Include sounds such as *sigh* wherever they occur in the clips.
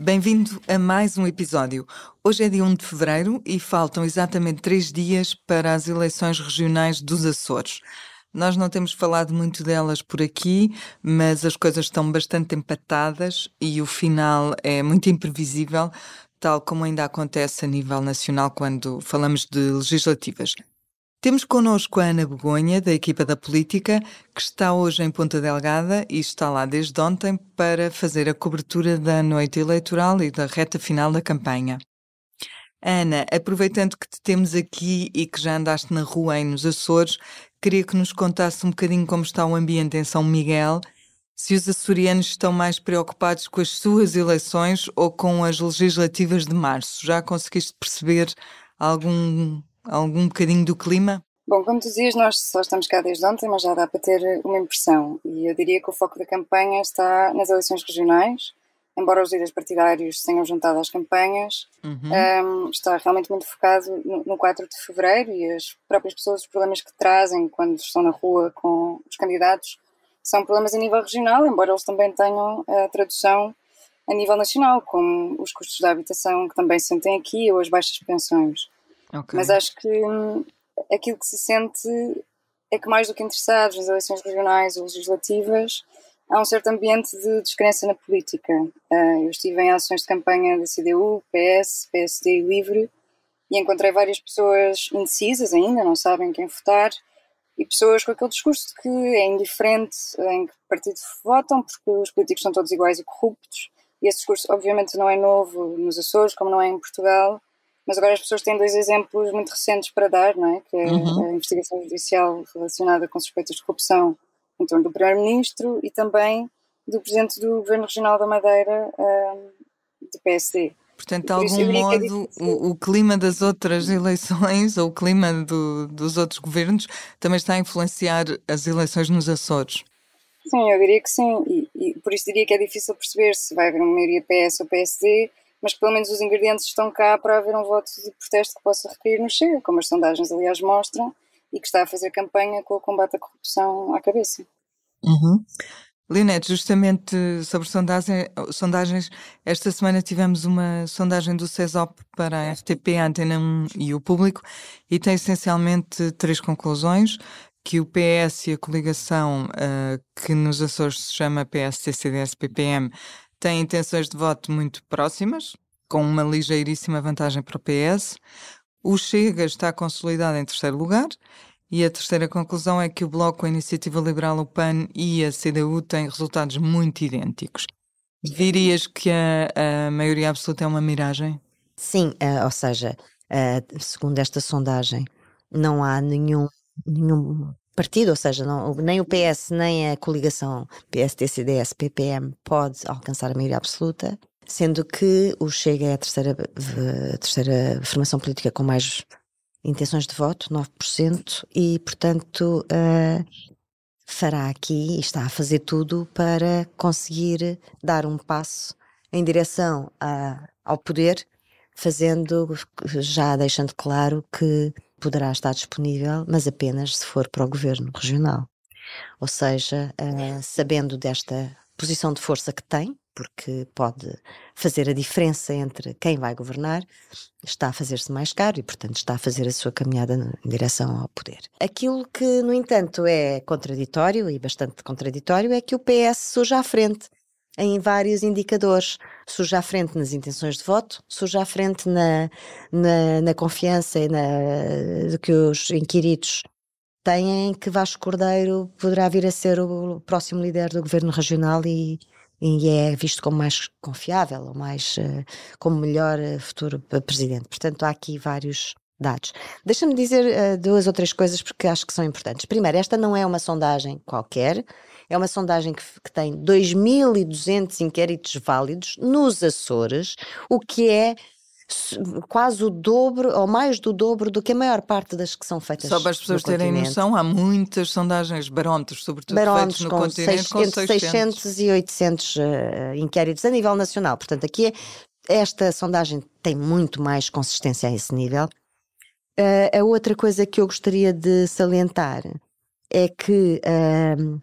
Bem-vindo a mais um episódio. Hoje é dia 1 de fevereiro e faltam exatamente três dias para as eleições regionais dos Açores. Nós não temos falado muito delas por aqui, mas as coisas estão bastante empatadas e o final é muito imprevisível, tal como ainda acontece a nível nacional quando falamos de legislativas. Temos connosco a Ana Begonha, da equipa da política, que está hoje em Ponta Delgada e está lá desde ontem para fazer a cobertura da noite eleitoral e da reta final da campanha. Ana, aproveitando que te temos aqui e que já andaste na rua aí nos Açores, queria que nos contasse um bocadinho como está o ambiente em São Miguel, se os açorianos estão mais preocupados com as suas eleições ou com as legislativas de março. Já conseguiste perceber algum algum bocadinho do clima? Bom, como tu dizias, nós só estamos cá desde ontem, mas já dá para ter uma impressão. E eu diria que o foco da campanha está nas eleições regionais, embora os líderes partidários se tenham juntado às campanhas, uhum. um, está realmente muito focado no, no 4 de fevereiro e as próprias pessoas, os problemas que trazem quando estão na rua com os candidatos, são problemas a nível regional, embora eles também tenham a tradução a nível nacional, como os custos da habitação que também se sentem aqui ou as baixas pensões. Okay. Mas acho que hum, aquilo que se sente é que, mais do que interessados nas eleições regionais ou legislativas, há um certo ambiente de descrença na política. Uh, eu estive em ações de campanha da CDU, PS, PSD e Livre e encontrei várias pessoas indecisas ainda, não sabem quem votar, e pessoas com aquele discurso de que é indiferente em que partido votam, porque os políticos são todos iguais e corruptos. E esse discurso, obviamente, não é novo nos Açores, como não é em Portugal, mas agora as pessoas têm dois exemplos muito recentes para dar, não é? Que é uhum. a investigação judicial relacionada com suspeitas de corrupção em torno do Primeiro-Ministro e também do Presidente do Governo Regional da Madeira, um, do PSD. Portanto, de algum é modo, é o, o, clima das outras eleições ou o clima do, dos outros governos também está a influenciar as eleições nos Açores. Sim, eu diria que sim, e, e por isso diria que é difícil perceber se vai haver uma maioria PS ou PSD, mas pelo menos os ingredientes estão cá para haver um voto de protesto que possa recair no Chega, como as sondagens aliás mostram, e que está a fazer campanha com o combate à corrupção à cabeça. Uhum. Leonete, justamente sobre sondagem, sondagens, esta semana tivemos uma sondagem do CESOP para a RTP, a Antena 1 e o público, e tem essencialmente três conclusões, que o PS e a coligação uh, que nos Açores se chama PS-CCDS-PPM tem intenções de voto muito próximas, com uma ligeiríssima vantagem para o PS. O Chega está consolidado em terceiro lugar. E a terceira conclusão é que o Bloco, a Iniciativa Liberal, o PAN e a CDU têm resultados muito idênticos. Dirias que a, a maioria absoluta é uma miragem? Sim, uh, ou seja, uh, segundo esta sondagem, não há nenhum, nenhum partido, ou seja, não, nem o PS nem a coligação PSD-CDS-PPM pode alcançar a maioria absoluta, sendo que o Chega é a terceira, a terceira formação política com mais intenções de voto, 9%, e portanto uh, fará aqui e está a fazer tudo para conseguir dar um passo em direção a, ao poder, fazendo, já deixando claro que poderá estar disponível, mas apenas se for para o governo regional. Ou seja, uh, sabendo desta posição de força que tem, porque pode fazer a diferença entre quem vai governar, está a fazer-se mais caro e, portanto, está a fazer a sua caminhada em direção ao poder. Aquilo que, no entanto, é contraditório e bastante contraditório é que o PS surge à frente em vários indicadores. Surge à frente nas intenções de voto, surge à frente na, na, na confiança e na, de que os inquiridos têm que Vasco Cordeiro poderá vir a ser o próximo líder do governo regional e, e é visto como mais confiável, ou mais uh, como melhor uh, futuro presidente. Portanto, há aqui vários dados. Deixa-me dizer uh, duas ou três coisas porque acho que são importantes. Primeiro, esta não é uma sondagem qualquer, é uma sondagem que, que tem 2.200 inquéritos válidos nos Açores, o que é quase o dobro ou mais do dobro do que a maior parte das que são feitas Só para as pessoas terem continente. noção, há muitas sondagens, barómetros, sobretudo barómetros feitos no continente, seis, com entre 600, 600 e 800 uh, inquéritos a nível nacional. Portanto, aqui é, esta sondagem tem muito mais consistência a esse nível. Uh, a outra coisa que eu gostaria de salientar é que uh,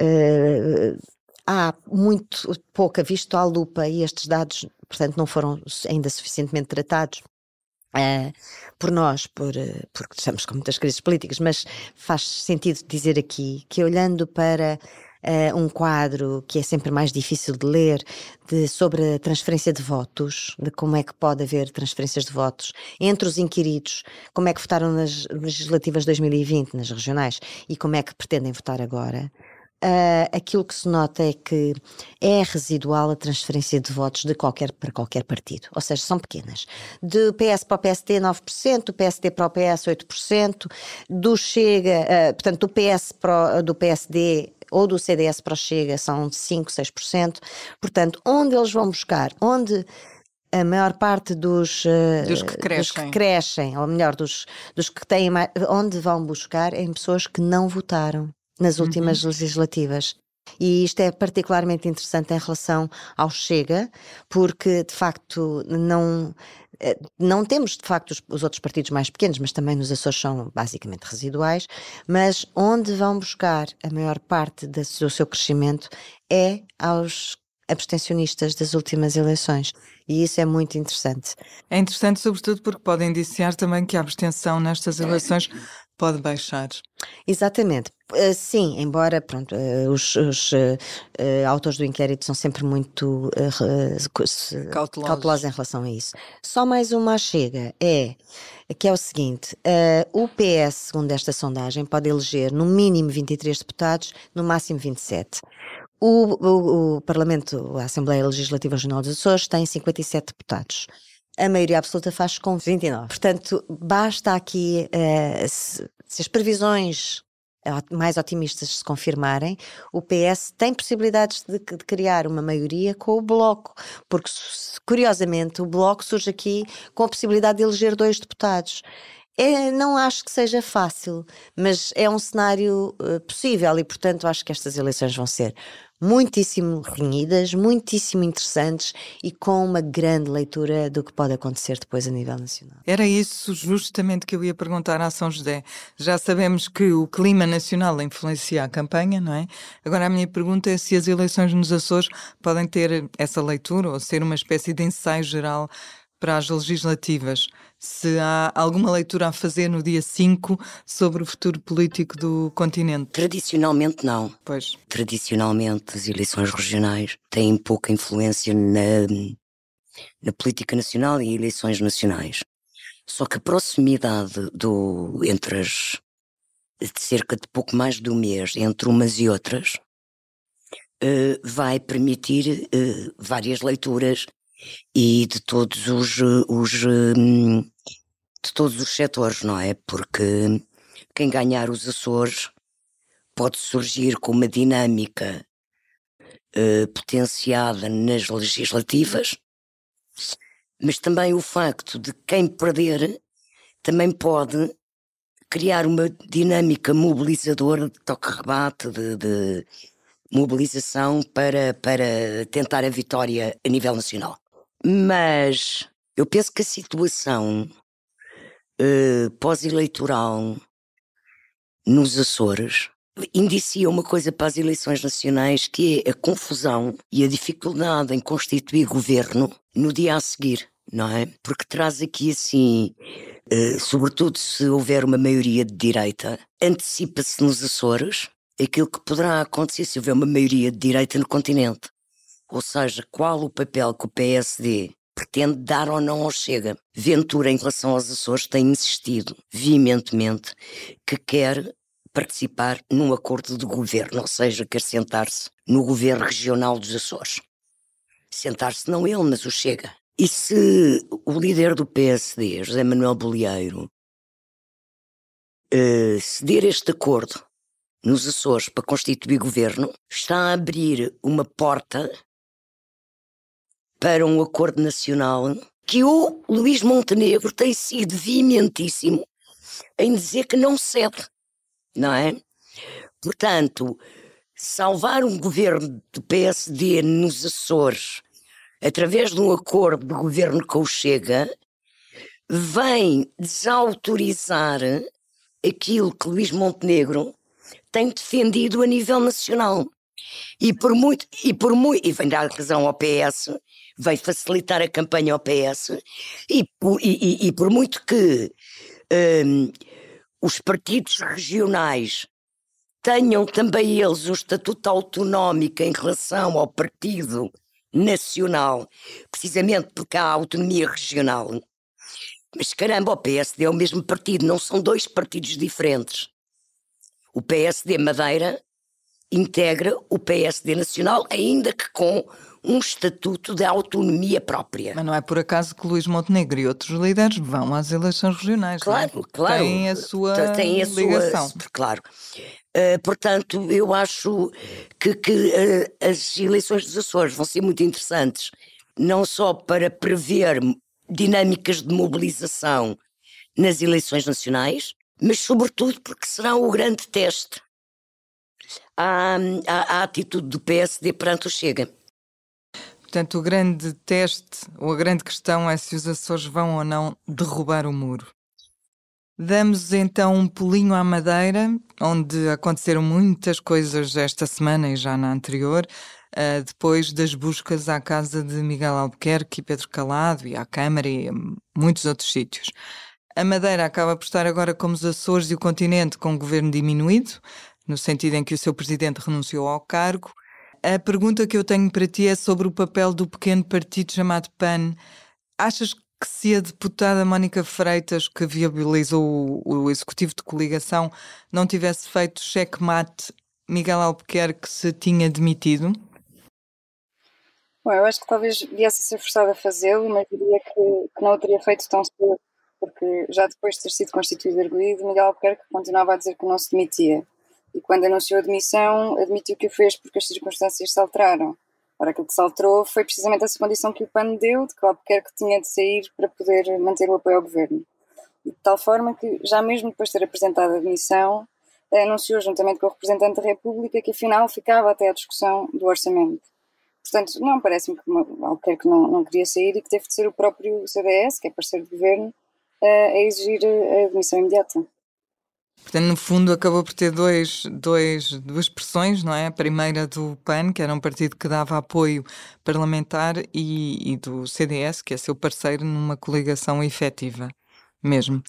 uh, há muito pouca visto à lupa e estes dados, portanto, não foram ainda suficientemente tratados. Uh, por nós, por, uh, porque estamos com muitas crises políticas, mas faz sentido dizer aqui que olhando para uh, um quadro que é sempre mais difícil de ler, de, sobre a transferência de votos, de como é que pode haver transferências de votos entre os inquiridos, como é que votaram nas legislativas 2020, nas regionais, e como é que pretendem votar agora. Uh, aquilo que se nota é que é residual a transferência de votos de qualquer para qualquer partido, ou seja, são pequenas. Do PS para o PSD 9%, do PSD para o PS 8%, do Chega, uh, portanto, do PS para o, do PSD ou do CDS para o Chega são 5, 6%. Portanto, onde eles vão buscar? Onde a maior parte dos, uh, dos, que crescem. dos, que crescem. ou melhor, dos, dos que têm mais, onde vão buscar em pessoas que não votaram nas últimas uhum. legislativas. E isto é particularmente interessante em relação ao Chega, porque de facto não, eh, não temos de facto os, os, outros partidos mais pequenos, mas também nos Açores são basicamente residuais, mas onde vão buscar a maior parte do seu crescimento é aos abstencionistas das últimas eleições. E isso é muito interessante. É interessante, sobretudo, porque pode indiciar também que a abstenção nestas eleições pode baixar. Exatamente. Uh, sim, embora pronto, uh, os, os uh, autores do inquérito são sempre muito cautelosos. cautelosos em relação a isso. Só mais uma chega é que é o seguinte: o PS, segundo esta sondagem, pode eleger no mínimo 23 deputados, no máximo 27. O, o, o Parlamento, a Assembleia Legislativa Regional dos Açores, tem 57 deputados a maioria absoluta faz com 29. Portanto, basta aqui, uh, se, se, as previsões mais otimistas se confirmarem, o PS tem possibilidades de, de, criar uma maioria com o Bloco, porque curiosamente o Bloco surge aqui com a possibilidade de eleger dois deputados. É, não acho que seja fácil, mas é um cenário uh, possível e, portanto, acho que estas eleições vão ser muitíssimo renhidas, muitíssimo interessantes e com uma grande leitura do que pode acontecer depois a nível nacional. Era isso justamente que eu ia perguntar à São José. Já sabemos que o clima nacional influencia a campanha, não é? Agora a minha pergunta é se as eleições nos Açores podem ter essa leitura ou ser uma espécie de ensaio geral para as legislativas se há alguma leitura a fazer no dia 5 sobre o futuro político do continente. Tradicionalmente não. Pois. Tradicionalmente as eleições regionais têm pouca influência na, na política nacional e eleições nacionais. Só que a proximidade do, entre as de cerca de pouco mais de um mês entre umas e outras uh, vai permitir uh, várias leituras e de todos os, os hum, de todos os setores, não é? Porque quem ganhar os Açores pode surgir com uma dinâmica uh, potenciada nas legislativas, mas também o facto de quem perder também pode criar uma dinâmica mobilizadora de toque-rebate, de, de mobilização para, para tentar a vitória a nível nacional. Mas eu penso que a situação uh, pós-eleitoral nos Açores indicia uma coisa para as eleições nacionais que é a confusão e a dificuldade em constituir governo no dia a seguir, não é? Porque traz aqui assim, uh, sobretudo se houver uma maioria de direita, antecipa-se nos Açores aquilo que poderá acontecer se houver uma maioria de direita no continente. Ou seja, qual o papel que o PSD pretende dar ou não ao Chega. Ventura, em relação aos Açores, tem insistido veementemente que quer participar num acordo de governo, ou seja, quer sentar-se no governo regional dos Açores. Sentar-se não ele, mas o Chega. E se o líder do PSD, José Manuel Bolieiro, uh, ceder este acordo nos Açores para constituir governo, está a abrir uma porta para um acordo nacional que o Luís Montenegro tem sido veementíssimo em dizer que não cede, não é? Portanto, salvar um governo do PSD nos Açores através de um acordo de governo com o Chega vem desautorizar aquilo que Luís Montenegro tem defendido a nível nacional. E por muito, e por muito, e vem dar razão ao PS, vai facilitar a campanha ao PS, e, e, e por muito que um, os partidos regionais tenham também eles um estatuto autonómico em relação ao partido nacional, precisamente porque há autonomia regional. Mas caramba, o PSD é o mesmo partido, não são dois partidos diferentes. O PSD Madeira integra o PSD Nacional, ainda que com um estatuto de autonomia própria. Mas não é por acaso que Luís Montenegro e outros líderes vão às eleições regionais. Claro, não é? claro. Têm a sua Tem a ligação. Sua, claro. Uh, portanto, eu acho que, que uh, as eleições dos Açores vão ser muito interessantes, não só para prever dinâmicas de mobilização nas eleições nacionais, mas sobretudo porque serão o grande teste à, à, à atitude do PSD perante o Chega. Portanto, o grande teste, ou a grande questão é se os Açores vão ou não derrubar o muro. Damos então um pulinho à Madeira, onde aconteceram muitas coisas esta semana e já na anterior, uh, depois das buscas à casa de Miguel Albuquerque e Pedro Calado e à Câmara e muitos outros sítios. A Madeira acaba por estar agora como os Açores e o continente com o governo diminuído, no sentido em que o seu presidente renunciou ao cargo. A pergunta que eu tenho para ti é sobre o papel do pequeno partido chamado PAN. Achas que se a deputada Mónica Freitas, que viabilizou o, o executivo de coligação, não tivesse feito checkmate, Miguel Albuquerque se tinha demitido? Bom, eu acho que talvez viesse a ser forçado a fazê-lo, mas diria que, que, não o teria feito tão cedo, porque já depois de ter sido constituído arguído, Miguel Albuquerque continuava a dizer que não se demitia e quando anunciou a demissão, admitiu que o fez porque as circunstâncias se alteraram. Ora, aquilo que se alterou foi precisamente essa condição que o PAN deu, de que Albuquerque tinha de sair para poder manter o apoio ao governo. De tal forma que, já mesmo depois de ter apresentado a demissão, anunciou juntamente com o representante da República que afinal ficava até a discussão do orçamento. Portanto, não parece-me que Albuquerque não, não queria sair e que teve de ser o próprio CDS, que é parceiro de governo, a exigir a demissão imediata. Portanto, no fundo, acabou por ter dois, dois, duas pressões, não é? A primeira do PAN, que era um partido que dava apoio parlamentar, e, e do CDS, que é seu parceiro numa coligação efetiva, mesmo.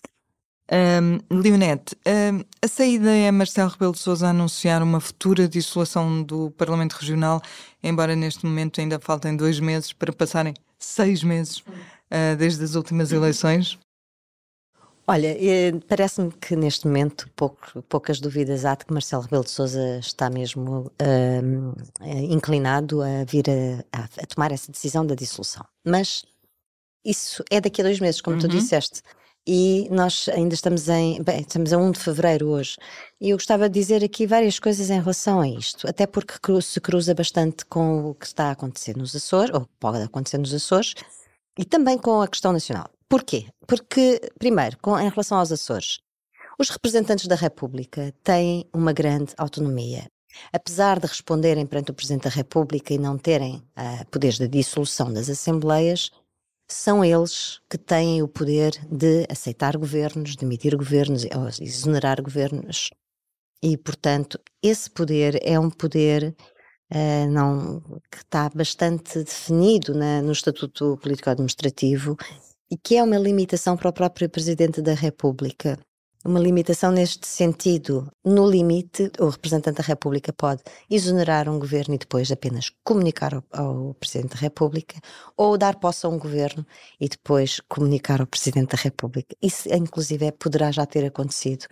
Um, Leonete, um, a saída é Marcelo Rebelo de Sousa anunciar uma futura dissolução do Parlamento Regional, embora neste momento ainda faltem dois meses para passarem seis meses uh, desde as últimas eleições. Olha, eh, parece-me que neste momento pouco, poucas dúvidas há de que Marcelo Rebelo de Sousa está mesmo uh, inclinado a vir a, a, tomar essa decisão da dissolução. Mas isso é daqui a dois meses, como uhum. tu disseste. E nós ainda estamos em. Bem, estamos a 1 de fevereiro hoje. E eu gostava de dizer aqui várias coisas em relação a isto, até porque se cruza bastante com o que está a acontecer nos Açores, ou pode acontecer nos Açores, e também com a questão nacional. Porquê? Porque, primeiro, com, em relação aos Açores, os representantes da República têm uma grande autonomia. Apesar de responderem perante o Presidente da República e não terem uh, poderes de dissolução das Assembleias, são eles que têm o poder de aceitar governos, demitir governos exonerar governos. E, portanto, esse poder é um poder uh, não, que está bastante definido na, no Estatuto Político-Administrativo e que é uma limitação para o próprio Presidente da República. Uma limitação neste sentido. No limite, o representante da República pode exonerar um governo e depois apenas comunicar ao, ao, Presidente da República, ou dar posse a um governo e depois comunicar ao Presidente da República. Isso, inclusive, poderá já ter acontecido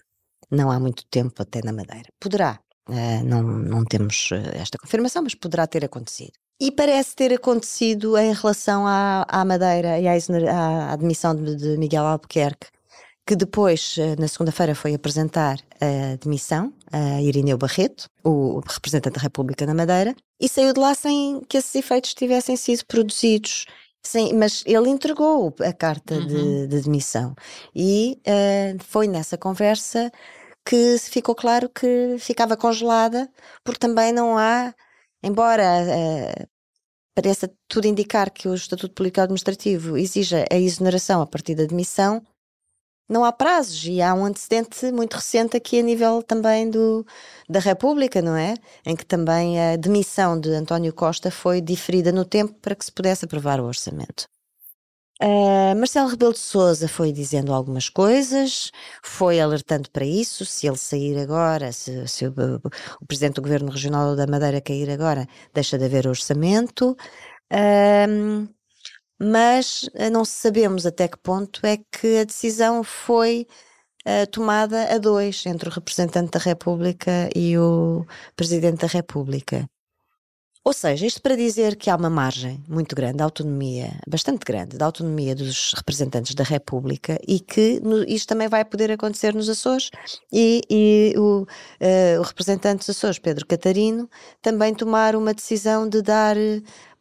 não há muito tempo, até na Madeira. Poderá. Uh, não, não temos uh, esta confirmação, mas poderá ter acontecido. E parece ter acontecido em relação à, à Madeira e à, à admissão de, de Miguel Albuquerque, que depois, eh, na segunda-feira, foi apresentar a demissão a Irineu Barreto, o representante da República na Madeira, e saiu de lá sem que esses efeitos tivessem sido produzidos. Sim, mas ele entregou a carta uhum. de, de, demissão e uh, foi nessa conversa que ficou claro que ficava congelada, porque também não há, embora uh, pareça tudo indicar que o Estatuto Político Administrativo exija a exoneração a partir da demissão, não há prazos e há um antecedente muito recente aqui a nível também do, da República, não é? Em que também a demissão de António Costa foi diferida no tempo para que se pudesse aprovar o orçamento. Uh, Marcelo Rebelo de Sousa foi dizendo algumas coisas, foi alertando para isso, se ele sair agora, se, se o, o, Presidente do Governo Regional da Madeira cair agora, deixa de haver orçamento. Uh, mas eh, não sabemos até que ponto é que a decisão foi uh, tomada a dois, entre o representante da República e o Presidente da República. Ou seja, isto para dizer que há uma margem muito grande de autonomia, bastante grande, de autonomia dos representantes da República e que no, isto também vai poder acontecer nos Açores e, e o, uh, o, representante dos Açores, Pedro Catarino, também tomar uma decisão de dar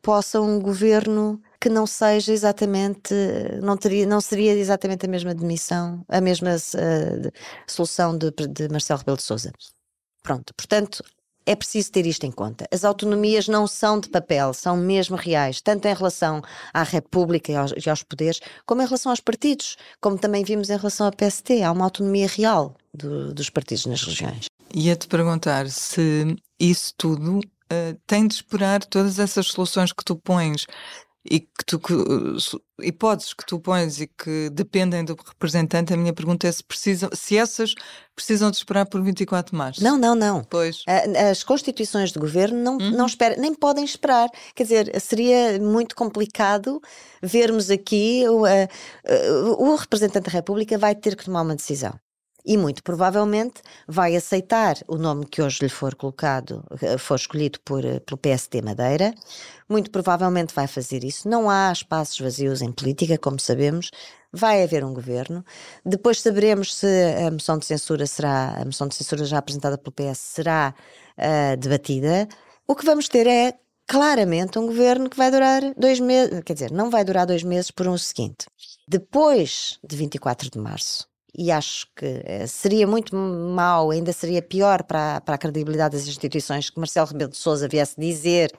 posse a um governo que não seja exatamente, não, teria, não seria exatamente a mesma demissão, a mesma uh, solução de, de Marcelo Rebelo de Sousa. Pronto, portanto, é preciso ter isto em conta. As autonomias não são de papel, são mesmo reais, tanto em relação à República e aos, e aos poderes, como em relação aos partidos, como também vimos em relação à PST. Há uma autonomia real do, dos partidos nas regiões. Ia-te perguntar se isso tudo uh, tem de esperar todas essas soluções que tu pões e que tu que, hipóteses que tu pões e que dependem do representante, a minha pergunta é se precisam, se essas precisam de esperar por 24 de março. Não, não, não. Pois. As constituições de governo não, uhum. não esperam, nem podem esperar. Quer dizer, seria muito complicado vermos aqui o, o representante da República vai ter que tomar uma decisão e muito provavelmente vai aceitar o nome que hoje lhe for colocado, eh, for escolhido por, eh, pelo PSD Madeira, muito provavelmente vai fazer isso. Não há espaços vazios em política, como sabemos, vai haver um governo. Depois saberemos se a moção de censura será, a moção de censura já apresentada pelo PS será uh, debatida. O que vamos ter é claramente um governo que vai durar dois meses, quer dizer, não vai durar dois meses por um seguinte. Depois de 24 de março, e acho que eh, seria muito mau, ainda seria pior para, para a credibilidade das instituições que Marcelo Rebelo de Sousa viesse dizer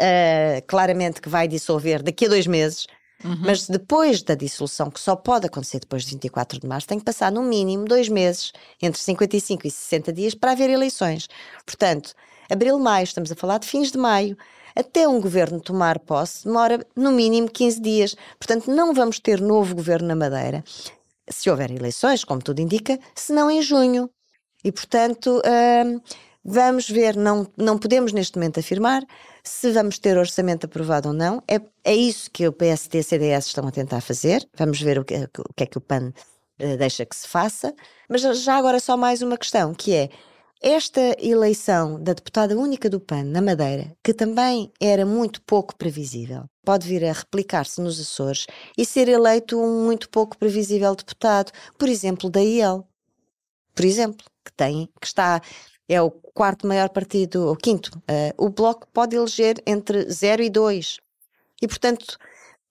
uh, claramente que vai dissolver daqui a dois meses, uhum. mas depois da dissolução, que só pode acontecer depois de 24 de março, tem que passar no mínimo dois meses, entre 55 e 60 dias, para haver eleições. Portanto, abril, maio, estamos a falar de fins de maio, até um governo tomar posse demora no mínimo 15 dias. Portanto, não vamos ter novo governo na Madeira se houver eleições, como tudo indica, se não em junho. E, portanto, hum, vamos ver, não, não podemos neste momento afirmar se vamos ter orçamento aprovado ou não. É, é isso que o PSD e o CDS estão a tentar fazer. Vamos ver o que, o que é que o PAN uh, deixa que se faça. Mas já agora só mais uma questão, que é esta eleição da deputada única do PAN na Madeira, que também era muito pouco previsível, pode vir a replicar-se nos Açores e ser eleito um muito pouco previsível deputado, por exemplo, da IEL. Por exemplo, que tem, que está é o quarto maior partido, o quinto. Uh, o Bloco pode eleger entre 0 e 2. E, portanto,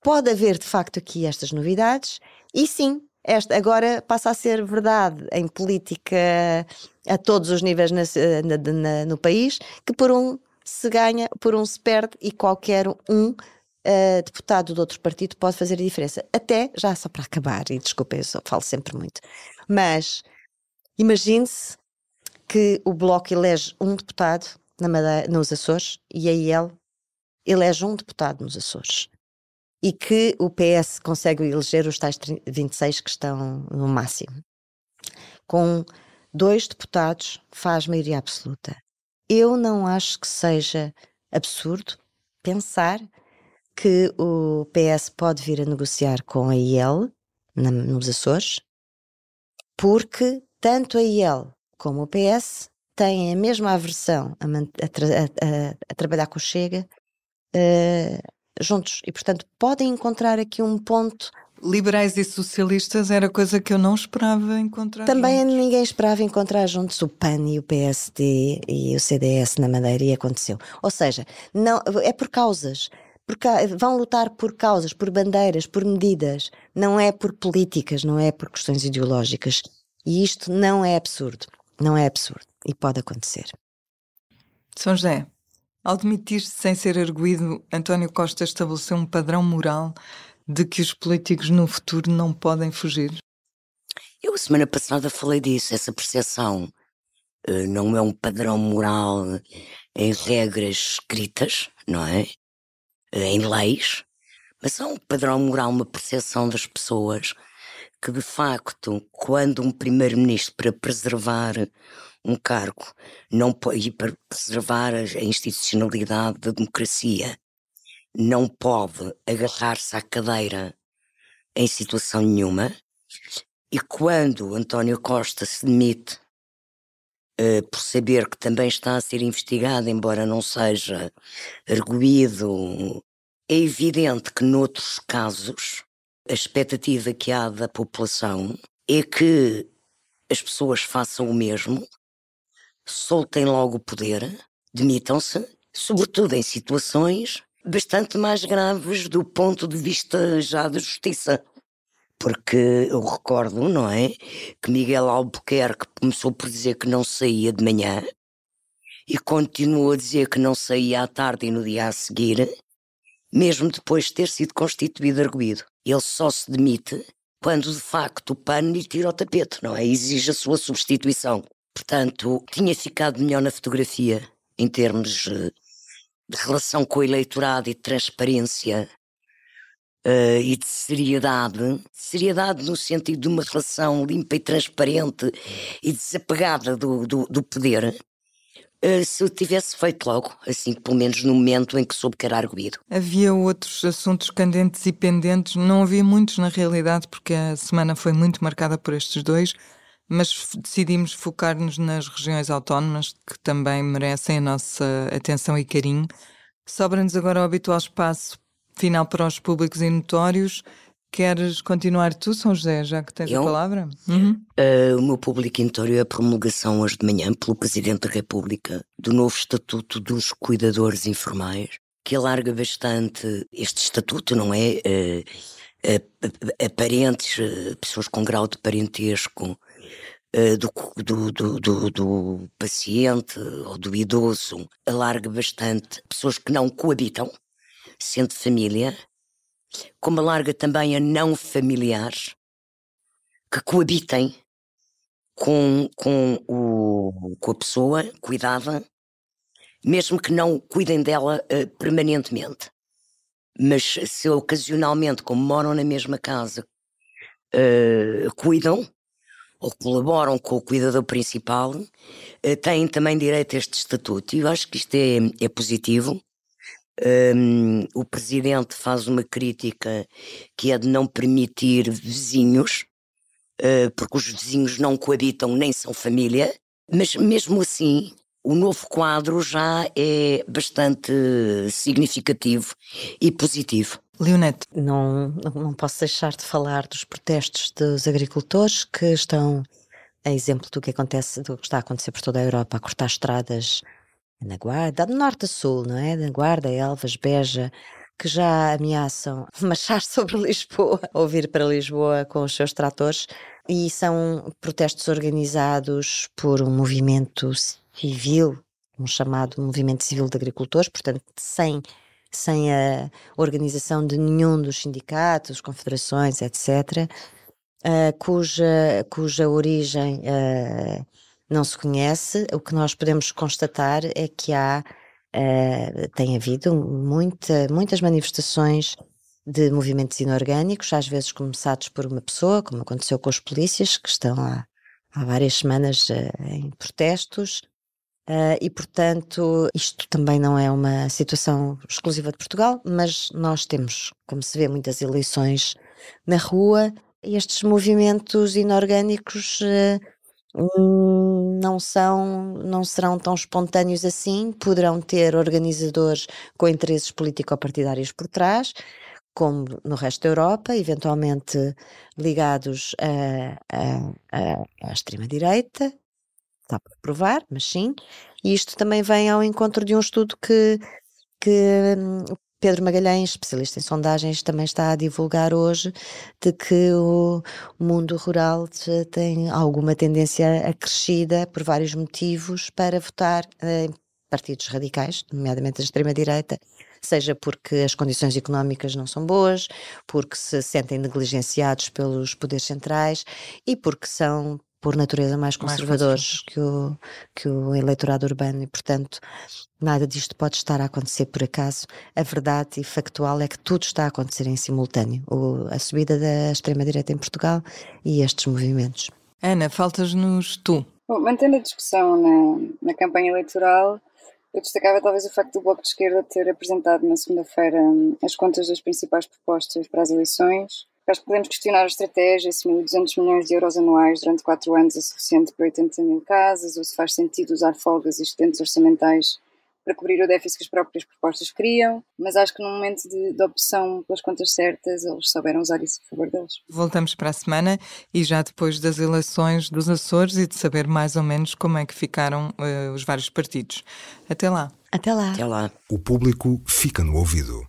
pode haver de facto aqui estas novidades. E sim, esta agora passa a ser verdade em política a todos os níveis na, na, na, no país, que por um se ganha, por um se perde e qualquer um uh, deputado de outro partido pode fazer a diferença. Até, já só para acabar, e desculpa, eu só falo sempre muito, mas imagine-se que o Bloco elege um deputado na Madeira, nos Açores e a IEL elege um deputado nos Açores e que o PS consegue eleger os tais 26 que estão no máximo. Com dois deputados faz maioria absoluta. Eu não acho que seja absurdo pensar que o PS pode vir a negociar com a IEL na, nos Açores, porque tanto a IEL como o PS têm a mesma aversão a, a, a, trabalhar com o Chega uh, juntos e, portanto, podem encontrar aqui um ponto. Liberais e socialistas era coisa que eu não esperava encontrar. Também juntos. ninguém esperava encontrar juntos o PAN e o PSD e o CDS na Madeira e aconteceu. Ou seja, não, é por causas. porque vão lutar por causas, por bandeiras, por medidas, não é por políticas, não é por questões ideológicas. E isto não é absurdo, não é absurdo e pode acontecer. São José, ao demitir-se sem ser arguído, António Costa estabeleceu um padrão moral de que os políticos no futuro não podem fugir? Eu, a semana passada, falei disso, essa percepção. Uh, não é um padrão moral em regras escritas, não é? Uh, em leis, mas é um padrão moral, uma percepção das pessoas que, de facto, quando um primeiro-ministro, para preservar um cargo não, e para preservar a institucionalidade da democracia, não pode agarrar-se à cadeira em situação nenhuma. E quando António Costa se demite uh, por saber que também está a ser investigado, embora não seja arguído, é evidente que noutros casos a expectativa que há da população é que as pessoas façam o mesmo soltem logo o poder, demitam-se, sobretudo em situações bastante mais graves do ponto de vista já da justiça. Porque eu recordo, não é? Que Miguel Albuquerque começou por dizer que não saía de manhã e continuou a dizer que não saía à tarde e no dia a seguir, mesmo depois de ter sido constituído arguído. Ele só se demite quando de facto o PAN lhe tira o tapete, não é? Exige a sua substituição. Portanto, tinha ficado melhor na fotografia em termos eh, de relação com o eleitorado e de transparência uh, e de seriedade. Seriedade no sentido de uma relação limpa e transparente e desapegada do, do, do poder. Uh, se eu tivesse feito logo, assim, pelo menos no momento em que soube que era arguído. Havia outros assuntos candentes e pendentes, não havia muitos na realidade, porque a semana foi muito marcada por estes dois mas decidimos focar-nos nas regiões autónomas que também merecem a nossa atenção e carinho. Sobra-nos agora o habitual espaço final para os públicos e notórios. Queres continuar tu, São José, já que tens Eu? a palavra? Uhum. Uh, o meu público notório é a promulgação hoje de manhã pelo Presidente da República do novo Estatuto dos Cuidadores Informais, que alarga bastante este estatuto, não é? Uh, uh, parentes, pessoas com grau de parentesco eh, do, do, do, do, paciente ou do idoso alarga bastante pessoas que não coabitam, sendo família, como alarga também a não familiares que coabitem com, com, o, com a pessoa cuidada, mesmo que não cuidem dela uh, permanentemente. Mas se ocasionalmente, como moram na mesma casa, uh, cuidam, ou colaboram com o cuidador principal, eh, têm também direito a este estatuto. E eu acho que isto é, é positivo. Um, o presidente faz uma crítica que é de não permitir vizinhos, uh, porque os vizinhos não coabitam nem são família, mas mesmo assim o novo quadro já é bastante significativo e positivo. Leonete. Não, não posso deixar de falar dos protestos dos agricultores que estão a exemplo do que acontece, do que está a acontecer por toda a Europa, a cortar estradas na Guarda, de norte a sul, não é? Na Guarda, Elvas, Beja, que já ameaçam *laughs* marchar sobre Lisboa *laughs* ou vir para Lisboa com os seus tratores. E são protestos organizados por um movimento civil, um chamado Movimento Civil de Agricultores, portanto, sem, sem a organização de nenhum dos sindicatos, confederações, etc., uh, cuja, cuja origem uh, não se conhece. O que nós podemos constatar é que há, uh, tem havido muita, muitas manifestações de movimentos inorgânicos, às vezes começados por uma pessoa, como aconteceu com os polícias, que estão há, há várias semanas em protestos, Uh, e, portanto, isto também não é uma situação exclusiva de Portugal, mas nós temos, como se vê, muitas eleições na rua e estes movimentos inorgânicos uh, não são, não serão tão espontâneos assim, poderão ter organizadores com interesses político-partidários por trás, como no resto da Europa, eventualmente ligados à extrema-direita, está por provar, mas sim. E isto também vem ao encontro de um estudo que, que hum, Pedro Magalhães, especialista em sondagens, também está a divulgar hoje de que o mundo rural tem alguma tendência acrescida por vários motivos para votar em partidos radicais, nomeadamente da extrema-direita, seja porque as condições económicas não são boas, porque se sentem negligenciados pelos poderes centrais e porque são por natureza mais conservadores mais que, o, que o eleitorado urbano e, portanto, nada disto pode estar a acontecer por acaso. A verdade e factual é que tudo está a acontecer em simultâneo. O, a subida da extrema-direita em Portugal e estes movimentos. Ana, faltas-nos tu. Bom, mantendo a discussão na, na campanha eleitoral, eu destacava talvez o facto do Bloco de Esquerda ter apresentado na segunda-feira hum, as contas das principais propostas para as eleições. Acho que podemos questionar a estratégia, se 1.200 milhões de euros anuais durante 4 anos é suficiente para 80 mil casas, ou se faz sentido usar folgas e excedentes orçamentais para cobrir o déficit que as próprias propostas criam, mas acho que no momento de, de opção pelas contas certas, eles souberam usar isso a favor deles. Voltamos para a semana e já depois das eleições dos Açores e de saber mais ou menos como é que ficaram uh, os vários partidos. Até lá. Até lá. Até lá. O público fica no ouvido.